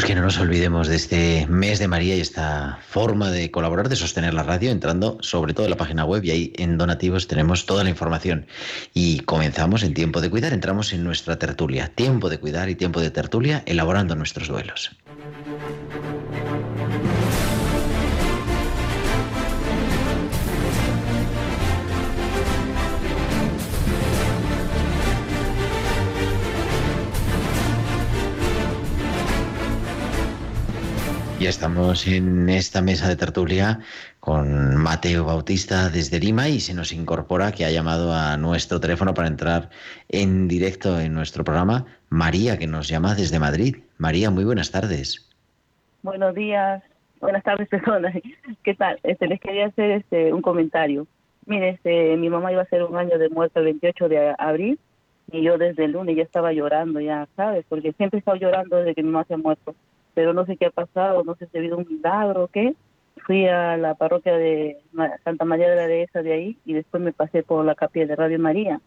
Pues que no nos olvidemos de este mes de María y esta forma de colaborar, de sostener la radio, entrando sobre todo en la página web y ahí en donativos tenemos toda la información. Y comenzamos en tiempo de cuidar, entramos en nuestra tertulia, tiempo de cuidar y tiempo de tertulia, elaborando nuestros duelos. Ya estamos en esta mesa de tertulia con Mateo Bautista desde Lima y se nos incorpora que ha llamado a nuestro teléfono para entrar en directo en nuestro programa María, que nos llama desde Madrid. María, muy buenas tardes. Buenos días, buenas tardes, personas. ¿Qué tal? Este, les quería hacer este, un comentario. Mire, este, mi mamá iba a hacer un año de muerte el 28 de abril y yo desde el lunes ya estaba llorando, ya sabes, porque siempre he estado llorando desde que mi mamá se ha muerto pero no sé qué ha pasado, no sé si ha habido un milagro o qué. Fui a la parroquia de Santa María de la Dehesa de ahí y después me pasé por la capilla de Radio María.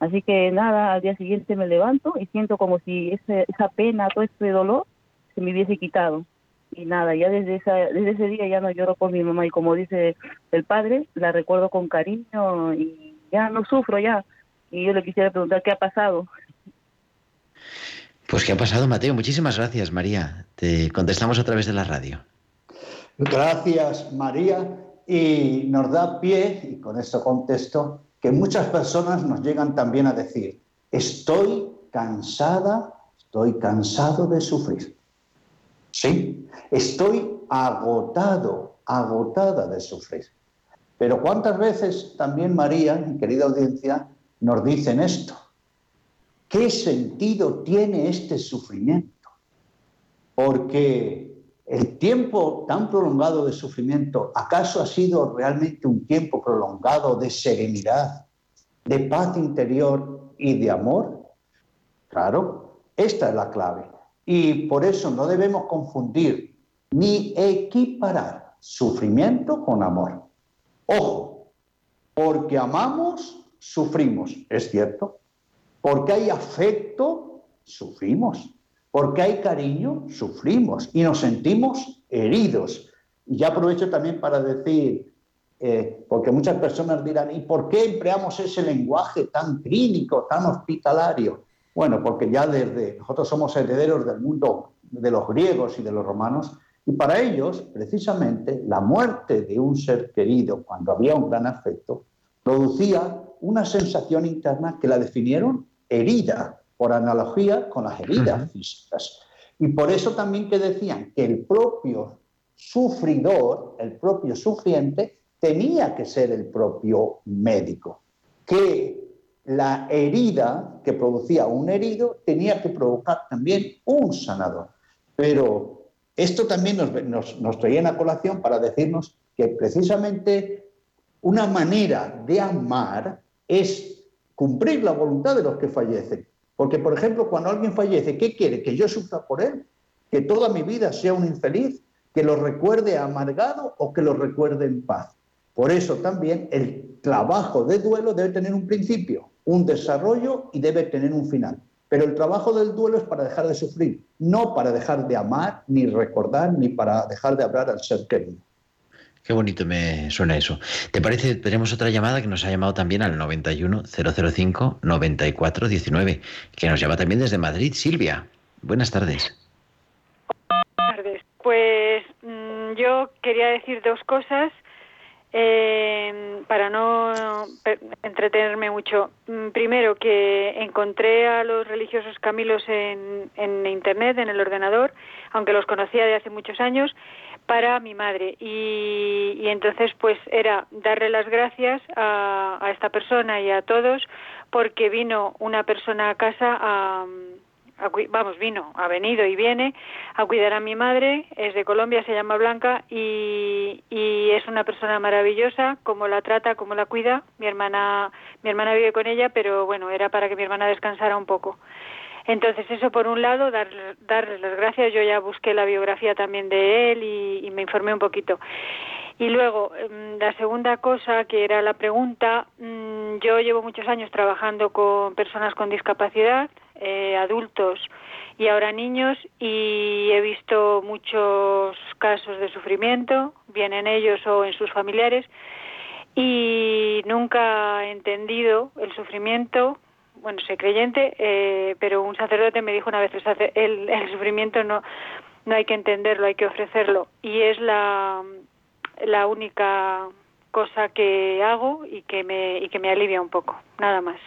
Así que nada, al día siguiente me levanto y siento como si ese, esa pena, todo ese dolor se me hubiese quitado. Y nada, ya desde, esa, desde ese día ya no lloro por mi mamá y como dice el padre, la recuerdo con cariño y ya no sufro ya. Y yo le quisiera preguntar qué ha pasado. Pues ¿qué ha pasado, Mateo? Muchísimas gracias, María. Te contestamos a través de la radio. Gracias, María. Y nos da pie, y con esto contesto, que muchas personas nos llegan también a decir, estoy cansada, estoy cansado de sufrir. Sí, estoy agotado, agotada de sufrir. Pero ¿cuántas veces también María, mi querida audiencia, nos dicen esto? ¿Qué sentido tiene este sufrimiento? Porque el tiempo tan prolongado de sufrimiento, ¿acaso ha sido realmente un tiempo prolongado de serenidad, de paz interior y de amor? Claro, esta es la clave. Y por eso no debemos confundir ni equiparar sufrimiento con amor. Ojo, porque amamos, sufrimos, ¿es cierto? Porque hay afecto, sufrimos. Porque hay cariño, sufrimos y nos sentimos heridos. Y ya aprovecho también para decir, eh, porque muchas personas dirán, ¿y por qué empleamos ese lenguaje tan clínico, tan hospitalario? Bueno, porque ya desde nosotros somos herederos del mundo de los griegos y de los romanos, y para ellos, precisamente, la muerte de un ser querido, cuando había un gran afecto, producía una sensación interna que la definieron herida, por analogía con las heridas físicas. Y por eso también que decían que el propio sufridor, el propio sufriente, tenía que ser el propio médico, que la herida que producía un herido tenía que provocar también un sanador. Pero esto también nos, nos, nos traía en la colación para decirnos que precisamente una manera de amar es cumplir la voluntad de los que fallecen. Porque, por ejemplo, cuando alguien fallece, ¿qué quiere? ¿Que yo sufra por él? ¿Que toda mi vida sea un infeliz? ¿Que lo recuerde amargado o que lo recuerde en paz? Por eso también el trabajo de duelo debe tener un principio, un desarrollo y debe tener un final. Pero el trabajo del duelo es para dejar de sufrir, no para dejar de amar, ni recordar, ni para dejar de hablar al ser querido. Qué bonito me suena eso. ¿Te parece? Tenemos otra llamada que nos ha llamado también al 91005 9419, que nos llama también desde Madrid. Silvia, buenas tardes. Buenas tardes. Pues mm, yo quería decir dos cosas. Eh, para no entretenerme mucho, mm, primero que encontré a los religiosos Camilos en, en Internet, en el ordenador, aunque los conocía de hace muchos años, para mi madre. Y, entonces pues era darle las gracias a, a, esta persona y a todos porque vino una persona a casa a, vamos, vino, ha venido y viene a cuidar a mi madre, es de Colombia, se llama Blanca y, y es una persona maravillosa, como la trata, como la cuida. Mi hermana, mi hermana vive con ella, pero bueno, era para que mi hermana descansara un poco. Entonces, eso por un lado, dar, darles las gracias. Yo ya busqué la biografía también de él y, me informé un poquito. Y luego, em, la segunda cosa, que era la pregunta, mm, yo llevo muchos años trabajando con personas con discapacidad, eh, adultos y ahora niños, y he visto muchos casos de sufrimiento, bien en ellos o en sus familiares, y nunca he entendido el sufrimiento bueno, soy creyente, eh, pero un sacerdote me dijo una vez, el, el sufrimiento no, no hay que entenderlo, hay que ofrecerlo. Y es la, la única cosa que hago y que me, y que me alivia un poco, nada más.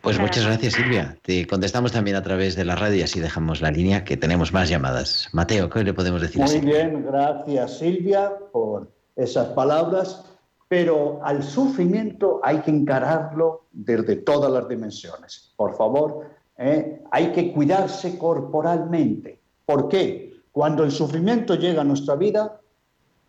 Pues muchas gracias, Silvia. Te contestamos también a través de la radio y así dejamos la línea, que tenemos más llamadas. Mateo, ¿qué le podemos decir? Muy bien, gracias, Silvia, por esas palabras pero al sufrimiento hay que encararlo desde todas las dimensiones. Por favor, ¿eh? hay que cuidarse corporalmente. ¿Por qué? Cuando el sufrimiento llega a nuestra vida,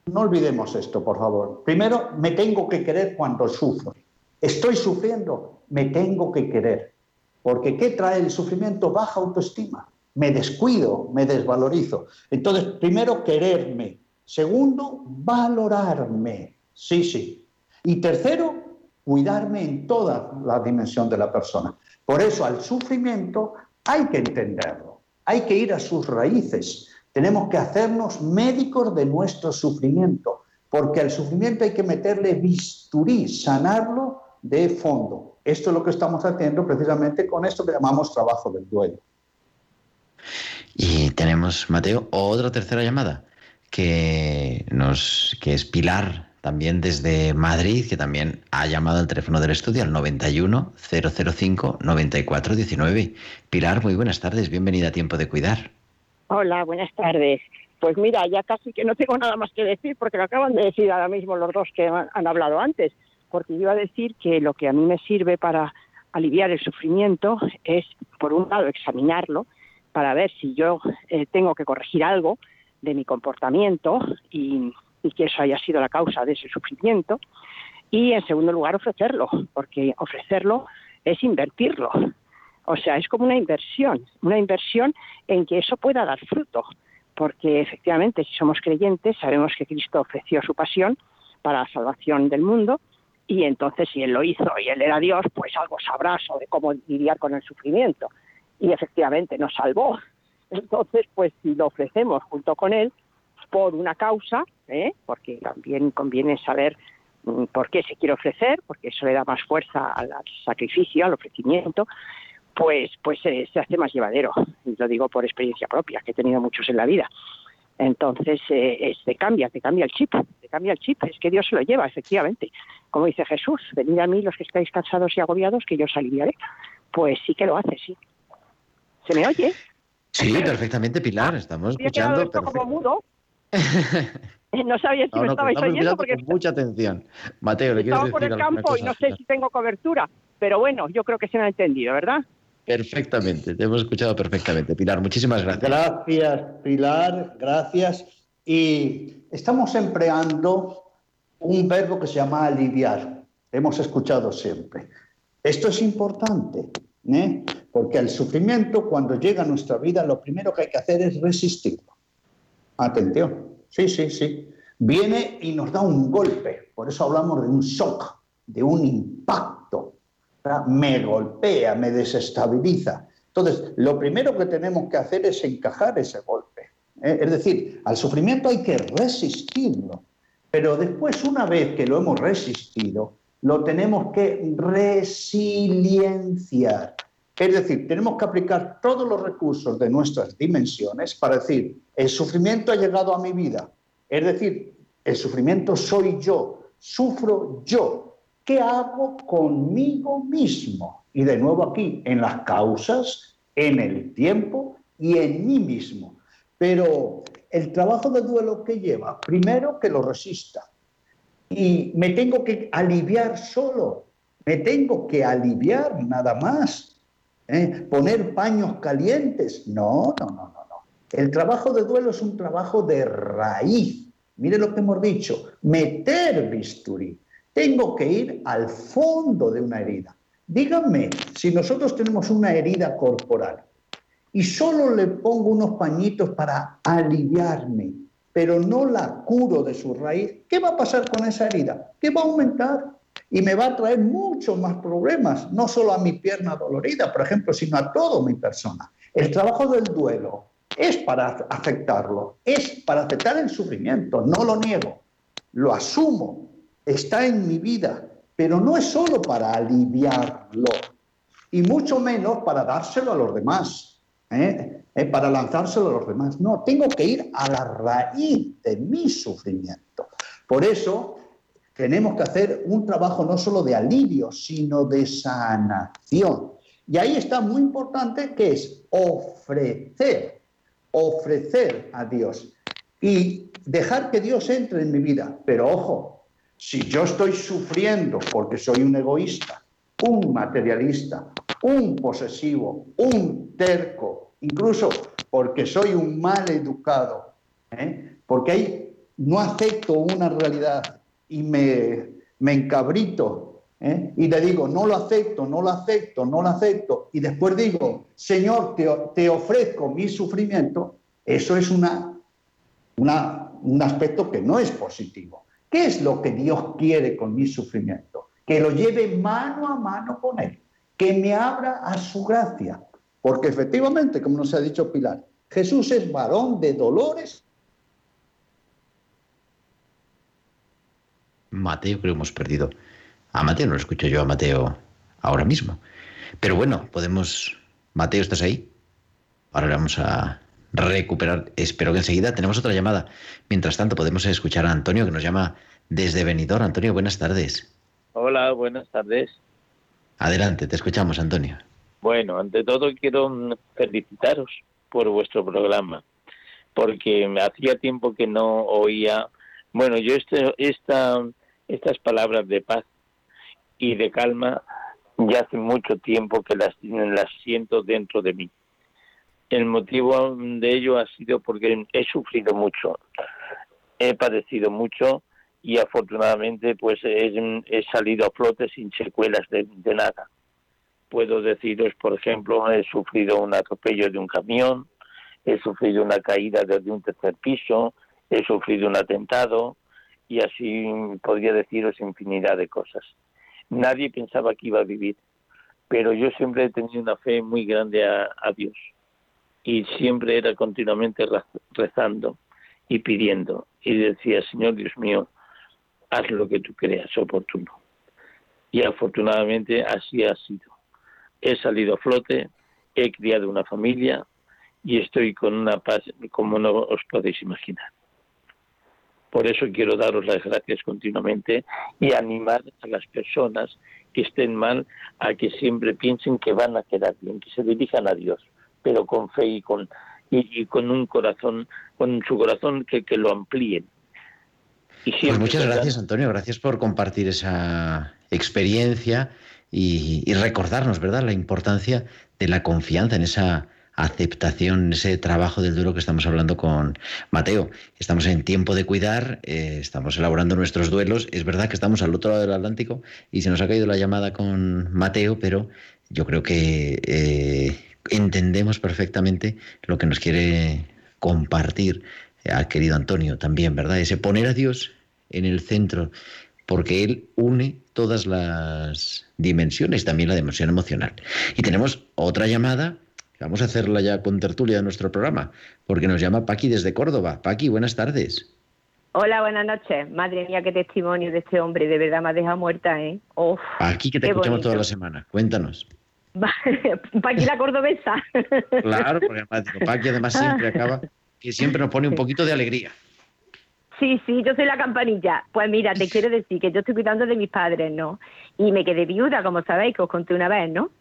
no olvidemos esto, por favor. Primero, me tengo que querer cuando sufro. Estoy sufriendo, me tengo que querer. Porque ¿qué trae el sufrimiento? Baja autoestima. Me descuido, me desvalorizo. Entonces, primero, quererme. Segundo, valorarme. Sí, sí. Y tercero, cuidarme en toda la dimensión de la persona. Por eso al sufrimiento hay que entenderlo, hay que ir a sus raíces. Tenemos que hacernos médicos de nuestro sufrimiento, porque al sufrimiento hay que meterle bisturí, sanarlo de fondo. Esto es lo que estamos haciendo precisamente con esto que llamamos trabajo del duelo. Y tenemos, Mateo, otra tercera llamada que, nos, que es Pilar también desde Madrid, que también ha llamado al teléfono del estudio al 91 005 94 19. Pilar, muy buenas tardes, bienvenida a Tiempo de Cuidar. Hola, buenas tardes. Pues mira, ya casi que no tengo nada más que decir porque lo acaban de decir ahora mismo los dos que han hablado antes, porque iba a decir que lo que a mí me sirve para aliviar el sufrimiento es, por un lado, examinarlo para ver si yo eh, tengo que corregir algo de mi comportamiento y y que eso haya sido la causa de ese sufrimiento. Y en segundo lugar, ofrecerlo, porque ofrecerlo es invertirlo. O sea, es como una inversión, una inversión en que eso pueda dar fruto, porque efectivamente si somos creyentes sabemos que Cristo ofreció su pasión para la salvación del mundo y entonces si Él lo hizo y Él era Dios, pues algo sabrás de cómo lidiar con el sufrimiento. Y efectivamente nos salvó. Entonces, pues si lo ofrecemos junto con Él, por una causa, ¿eh? porque también conviene saber mm, por qué se quiere ofrecer, porque eso le da más fuerza al, sacrificio, al ofrecimiento, pues, pues se hace más llevadero. Y lo digo por experiencia propia, que he tenido muchos en la vida. Entonces, eh, te cambia, te cambia el chip, te cambia el chip. Es que Dios se lo lleva, efectivamente. Como dice Jesús, venid a mí los que estáis cansados y agobiados, que yo os aliviaré. Pues sí que lo hace, sí. ¿Se me oye? Sí, perfectamente, Pilar. Estamos escuchando. como mudo, no sabía si me estabais oyendo porque con mucha atención. Mateo, ¿le quieres decir por el campo y no sé si tengo cobertura, pero bueno, yo creo que se me ha entendido, ¿verdad? Perfectamente, te hemos escuchado perfectamente. Pilar, muchísimas gracias. Gracias, Pilar, gracias. Y estamos empleando un verbo que se llama aliviar. Hemos escuchado siempre. Esto es importante, ¿eh? porque el sufrimiento cuando llega a nuestra vida lo primero que hay que hacer es resistirlo. Atención, sí, sí, sí. Viene y nos da un golpe, por eso hablamos de un shock, de un impacto. Me golpea, me desestabiliza. Entonces, lo primero que tenemos que hacer es encajar ese golpe. ¿eh? Es decir, al sufrimiento hay que resistirlo, pero después, una vez que lo hemos resistido, lo tenemos que resilienciar. Es decir, tenemos que aplicar todos los recursos de nuestras dimensiones para decir, el sufrimiento ha llegado a mi vida. Es decir, el sufrimiento soy yo, sufro yo. ¿Qué hago conmigo mismo? Y de nuevo aquí, en las causas, en el tiempo y en mí mismo. Pero el trabajo de duelo que lleva, primero que lo resista. Y me tengo que aliviar solo, me tengo que aliviar nada más. ¿Eh? Poner paños calientes. No, no, no, no, no. El trabajo de duelo es un trabajo de raíz. Mire lo que hemos dicho, meter bisturí. Tengo que ir al fondo de una herida. Díganme, si nosotros tenemos una herida corporal y solo le pongo unos pañitos para aliviarme, pero no la curo de su raíz, ¿qué va a pasar con esa herida? Que va a aumentar y me va a traer muchos más problemas, no solo a mi pierna dolorida, por ejemplo, sino a toda mi persona. El trabajo del duelo es para afectarlo, es para aceptar el sufrimiento, no lo niego, lo asumo, está en mi vida, pero no es solo para aliviarlo, y mucho menos para dárselo a los demás, ¿eh? ¿Eh? para lanzárselo a los demás. No, tengo que ir a la raíz de mi sufrimiento. Por eso tenemos que hacer un trabajo no solo de alivio, sino de sanación. Y ahí está muy importante que es ofrecer, ofrecer a Dios y dejar que Dios entre en mi vida. Pero ojo, si yo estoy sufriendo porque soy un egoísta, un materialista, un posesivo, un terco, incluso porque soy un mal educado, ¿eh? porque ahí no acepto una realidad y me, me encabrito ¿eh? y le digo, no lo acepto, no lo acepto, no lo acepto, y después digo, Señor, te, te ofrezco mi sufrimiento, eso es una, una, un aspecto que no es positivo. ¿Qué es lo que Dios quiere con mi sufrimiento? Que lo lleve mano a mano con Él, que me abra a su gracia, porque efectivamente, como nos ha dicho Pilar, Jesús es varón de dolores Mateo, creo que hemos perdido. A Mateo no lo escucho yo a Mateo ahora mismo. Pero bueno, podemos. Mateo, ¿estás ahí? Ahora vamos a recuperar. Espero que enseguida tenemos otra llamada. Mientras tanto, podemos escuchar a Antonio que nos llama desde Benidorm. Antonio, buenas tardes. Hola, buenas tardes. Adelante, te escuchamos, Antonio. Bueno, ante todo quiero felicitaros por vuestro programa, porque me hacía tiempo que no oía. Bueno, yo este, esta estas palabras de paz y de calma ya hace mucho tiempo que las, las siento dentro de mí. El motivo de ello ha sido porque he sufrido mucho, he padecido mucho y afortunadamente pues he, salido a flote sin secuelas de, de, nada. Puedo deciros, por ejemplo, he sufrido un atropello de un camión, he sufrido una caída desde un tercer piso, he sufrido un atentado, y así podría deciros infinidad de cosas. Nadie pensaba que iba a vivir, pero yo siempre he tenido una fe muy grande a, Dios y siempre era continuamente rezando y pidiendo y decía, Señor Dios mío, haz lo que tú creas oportuno. Y afortunadamente así ha sido. He salido a flote, he criado una familia y estoy con una paz como no os podéis imaginar. Por eso quiero daros las gracias continuamente y animar a las personas que estén mal a que siempre piensen que van a quedar bien, que se dirijan a Dios, pero con fe y con, y, con un corazón, con su corazón que, que lo amplíen. Y pues muchas gracias, Antonio. Gracias por compartir esa experiencia y, y recordarnos, ¿verdad?, la importancia de la confianza en esa aceptación, ese trabajo del duro que estamos hablando con Mateo. Estamos en tiempo de cuidar, eh, estamos elaborando nuestros duelos. Es verdad que estamos al otro lado del Atlántico y se nos ha caído la llamada con Mateo, pero yo creo que eh, entendemos perfectamente lo que nos quiere compartir al querido Antonio también, ¿verdad? Ese poner a Dios en el centro, porque Él une todas las dimensiones, también la dimensión emocional. Y tenemos otra llamada, vamos a hacerla ya con tertulia de nuestro programa, porque nos llama Paqui desde Córdoba. Paqui, buenas tardes. Hola, buenas noches. Madre mía, qué testimonio de este hombre. De verdad me ha dejado muerta, ¿eh? Uf, Aquí que te escuchamos toda la bonito. semana. Cuéntanos. Paqui la cordobesa. Claro, porque además, Paqui además siempre acaba, que siempre nos pone un poquito de alegría. Sí, sí, yo soy la campanilla. Pues mira, te quiero decir que yo estoy cuidando de mis padres, ¿no? Y me quedé viuda, como sabéis, que os conté una vez, ¿no?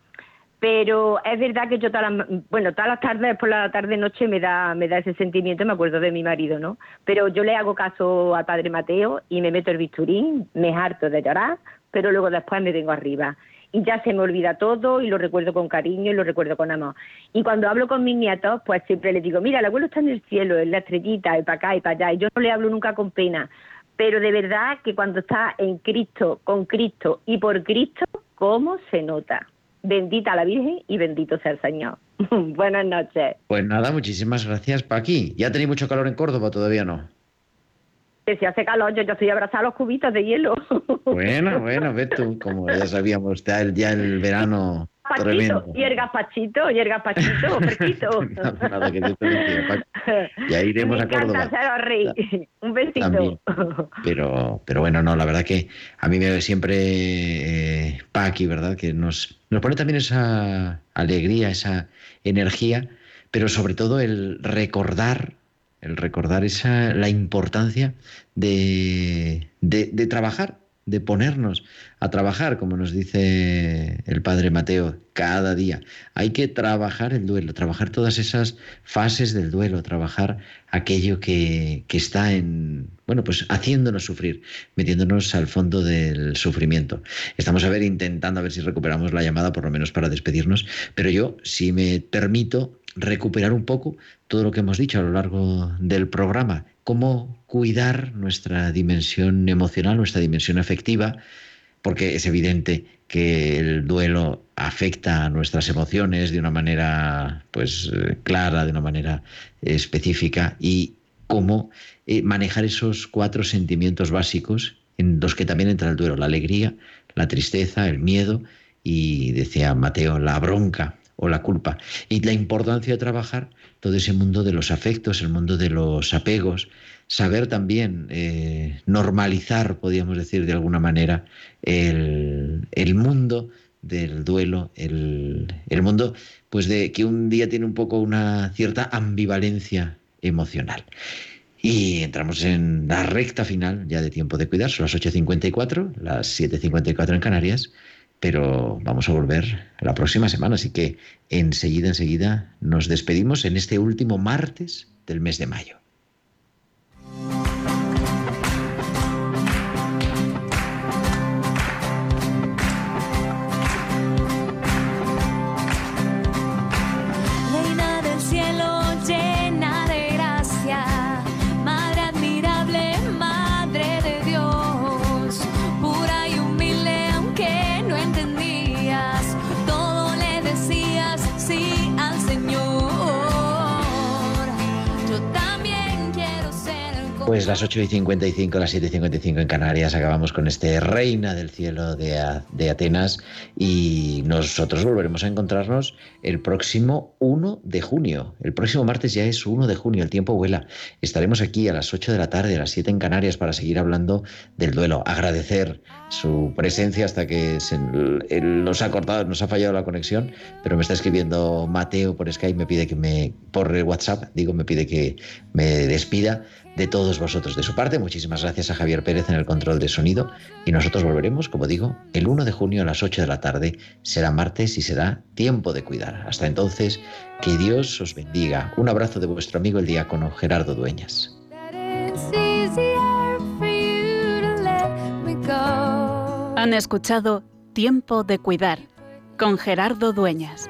Pero es verdad que yo todas las, bueno, todas las tardes, por la tarde noche me da, me da ese sentimiento, me acuerdo de mi marido, ¿no? Pero yo le hago caso al padre Mateo y me meto el bisturín, me harto de llorar, pero luego después me vengo arriba. Y ya se me olvida todo y lo recuerdo con cariño y lo recuerdo con amor. Y cuando hablo con mis nietos, pues siempre les digo, mira, el abuelo está en el cielo, en la estrellita, y para acá y para allá. Y yo no le hablo nunca con pena. Pero de verdad que cuando está en Cristo, con Cristo y por Cristo, ¿cómo se nota? Bendita la Virgen y bendito sea el Señor. Buenas noches. Pues nada, muchísimas gracias, Paqui. ¿Ya tenéis mucho calor en Córdoba? Todavía no. Que si hace calor, yo, estoy abrazada a los cubitos de hielo. Bueno, bueno, ves tú, como ya sabíamos, ya el, ya el verano Pachito, tremendo. y el gazpachito, y el gazpachito, fresquito. Nada, nada, que Paqui. Ya iremos Me a Córdoba. rey. Un besito. También. Pero, pero bueno, no, la verdad que a mí me siempre eh, Paqui, ¿verdad? Que nos, nos pone también esa alegría, esa energía, pero sobre todo el recordar, el recordar esa, la importancia de, de, de trabajar, de ponernos a trabajar, como nos dice el padre Mateo, cada día. Hay que trabajar el duelo, trabajar todas esas fases del duelo, trabajar aquello que, que está en, bueno, pues haciéndonos sufrir, metiéndonos al fondo del sufrimiento. Estamos a ver, intentando a ver si recuperamos la llamada, por lo menos para despedirnos, pero yo, si me permito, recuperar un poco todo lo que hemos dicho a lo largo del programa, cómo cuidar nuestra dimensión emocional, nuestra dimensión afectiva, porque es evidente que el duelo afecta a nuestras emociones de una manera pues eh, clara, de una manera específica y cómo eh, manejar esos cuatro sentimientos básicos en los que también entra el duelo, la alegría, la tristeza, el miedo y decía Mateo, la bronca o la culpa. Y la importancia de trabajar todo ese mundo de los afectos, el mundo de los apegos, saber también eh, normalizar, podríamos decir de alguna manera, el, el mundo del duelo, el, el, mundo pues de que un día tiene un poco una cierta ambivalencia emocional. Y entramos en la recta final ya de tiempo de cuidar, son las 8.54, las 7.54 en Canarias, pero vamos a volver la próxima semana, así que enseguida, enseguida nos despedimos en este último martes del mes de mayo. Pues las 8 y 55, las 7 y 55 en Canarias, acabamos con este Reina del Cielo de, de Atenas y nosotros volveremos a encontrarnos el próximo 1 de junio. El próximo martes ya es 1 de junio, el tiempo vuela. Estaremos aquí a las 8 de la tarde, a las 7 en Canarias para seguir hablando del duelo. Agradecer su presencia hasta que nos ha cortado, nos ha fallado la conexión, pero me está escribiendo Mateo por Skype, me pide que me, por WhatsApp, digo, me pide que me despida de todos vosotros. De su parte, muchísimas gracias a Javier Pérez en el control de sonido y nosotros volveremos, como digo, el 1 de junio a las 8 de la tarde. Será martes y será tiempo de cuidar. Hasta entonces, que Dios os bendiga. Un abrazo de vuestro amigo el diácono Gerardo Dueñas. Han escuchado Tiempo de Cuidar con Gerardo Dueñas.